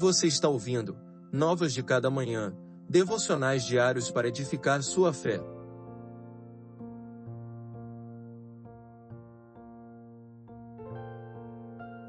Você está ouvindo Novas de Cada Manhã, devocionais diários para edificar sua fé.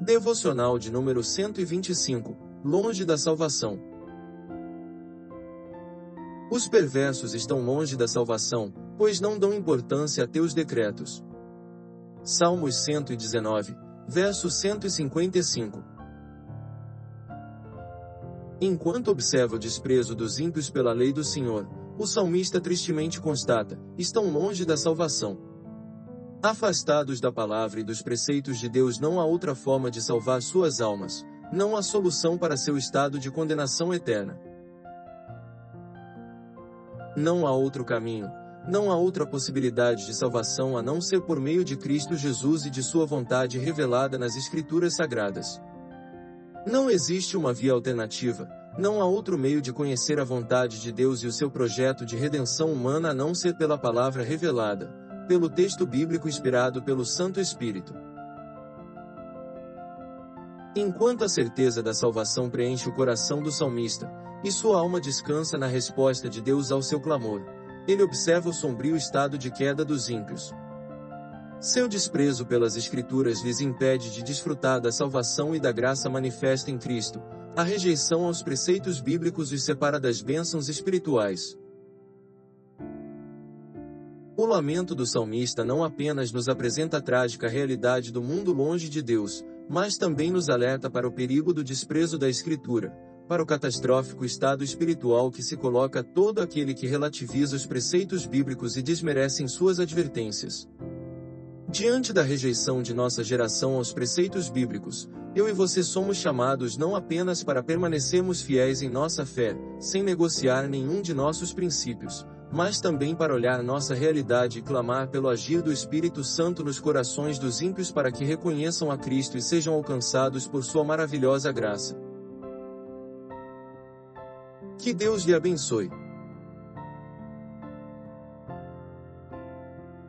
Devocional de número 125 Longe da salvação. Os perversos estão longe da salvação, pois não dão importância a teus decretos. Salmos 119, verso 155. Enquanto observa o desprezo dos ímpios pela lei do Senhor, o salmista tristemente constata: estão longe da salvação. Afastados da palavra e dos preceitos de Deus, não há outra forma de salvar suas almas, não há solução para seu estado de condenação eterna. Não há outro caminho, não há outra possibilidade de salvação a não ser por meio de Cristo Jesus e de Sua vontade revelada nas Escrituras Sagradas. Não existe uma via alternativa, não há outro meio de conhecer a vontade de Deus e o seu projeto de redenção humana a não ser pela palavra revelada, pelo texto bíblico inspirado pelo Santo Espírito. Enquanto a certeza da salvação preenche o coração do salmista, e sua alma descansa na resposta de Deus ao seu clamor, ele observa o sombrio estado de queda dos ímpios. Seu desprezo pelas Escrituras lhes impede de desfrutar da salvação e da graça manifesta em Cristo. A rejeição aos preceitos bíblicos os separa das bênçãos espirituais. O lamento do salmista não apenas nos apresenta a trágica realidade do mundo longe de Deus, mas também nos alerta para o perigo do desprezo da Escritura, para o catastrófico estado espiritual que se coloca todo aquele que relativiza os preceitos bíblicos e desmerece em suas advertências. Diante da rejeição de nossa geração aos preceitos bíblicos, eu e você somos chamados não apenas para permanecermos fiéis em nossa fé, sem negociar nenhum de nossos princípios, mas também para olhar nossa realidade e clamar pelo agir do Espírito Santo nos corações dos ímpios para que reconheçam a Cristo e sejam alcançados por Sua maravilhosa graça. Que Deus lhe abençoe.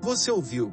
Você ouviu?